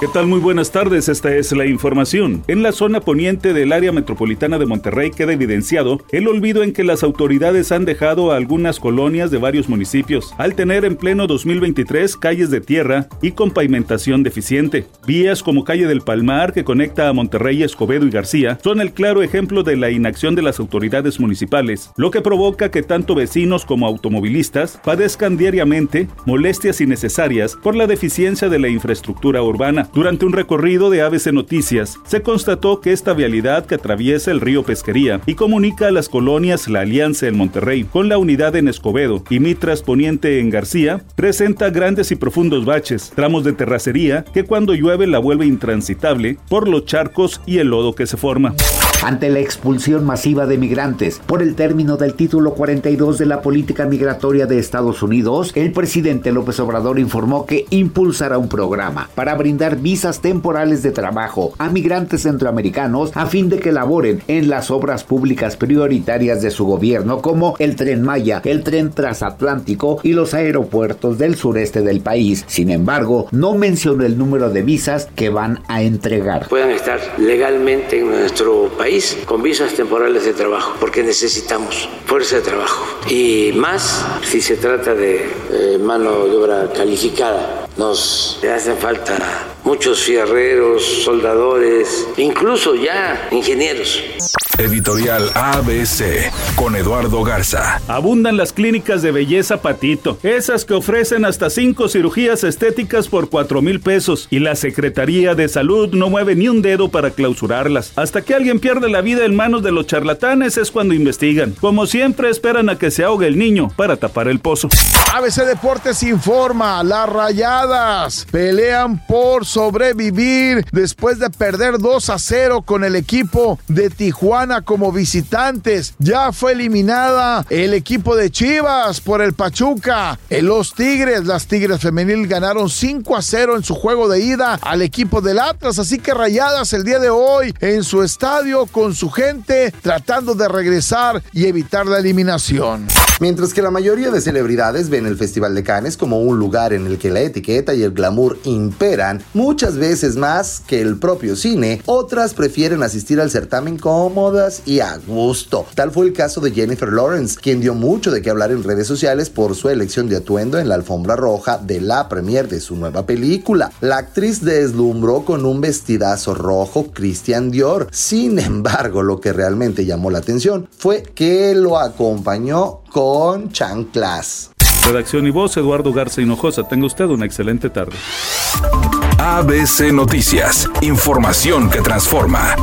¿Qué tal? Muy buenas tardes, esta es la información. En la zona poniente del área metropolitana de Monterrey queda evidenciado el olvido en que las autoridades han dejado a algunas colonias de varios municipios, al tener en pleno 2023 calles de tierra y con pavimentación deficiente. Vías como calle del Palmar, que conecta a Monterrey, Escobedo y García, son el claro ejemplo de la inacción de las autoridades municipales, lo que provoca que tanto vecinos como automovilistas padezcan diariamente molestias innecesarias por la deficiencia de la infraestructura urbana. Durante un recorrido de ABC Noticias, se constató que esta vialidad que atraviesa el río Pesquería y comunica a las colonias La Alianza en Monterrey con la unidad en Escobedo y Mitras Poniente en García, presenta grandes y profundos baches, tramos de terracería que cuando llueve la vuelve intransitable por los charcos y el lodo que se forma ante la expulsión masiva de migrantes por el término del título 42 de la política migratoria de Estados Unidos, el presidente López Obrador informó que impulsará un programa para brindar visas temporales de trabajo a migrantes centroamericanos a fin de que laboren en las obras públicas prioritarias de su gobierno como el tren Maya, el tren transatlántico y los aeropuertos del sureste del país. Sin embargo, no mencionó el número de visas que van a entregar. Puedan estar legalmente en nuestro país con visas temporales de trabajo, porque necesitamos fuerza de trabajo. Y más si se trata de eh, mano de obra calificada. Nos hacen falta muchos fierreros, soldadores, incluso ya ingenieros. Editorial ABC con Eduardo Garza. Abundan las clínicas de belleza Patito, esas que ofrecen hasta cinco cirugías estéticas por cuatro mil pesos y la Secretaría de Salud no mueve ni un dedo para clausurarlas. Hasta que alguien pierde la vida en manos de los charlatanes es cuando investigan. Como siempre esperan a que se ahogue el niño para tapar el pozo. ABC Deportes informa, las rayadas pelean por sobrevivir después de perder 2 a 0 con el equipo de Tijuana como visitantes. Ya fue eliminada el equipo de Chivas por el Pachuca. En los Tigres, las Tigres femenil ganaron 5 a 0 en su juego de ida al equipo del Atlas. Así que rayadas el día de hoy en su estadio con su gente tratando de regresar y evitar la eliminación. Mientras que la mayoría de celebridades ven el Festival de Cannes como un lugar en el que la etiqueta y el glamour imperan muchas veces más que el propio cine, otras prefieren asistir al certamen cómodas y a gusto. Tal fue el caso de Jennifer Lawrence, quien dio mucho de qué hablar en redes sociales por su elección de atuendo en la alfombra roja de la premier de su nueva película. La actriz deslumbró con un vestidazo rojo Christian Dior. Sin embargo, lo que realmente llamó la atención fue que lo acompañó con chanclas. Redacción y voz, Eduardo Garza Hinojosa. Tenga usted una excelente tarde. ABC Noticias. Información que transforma.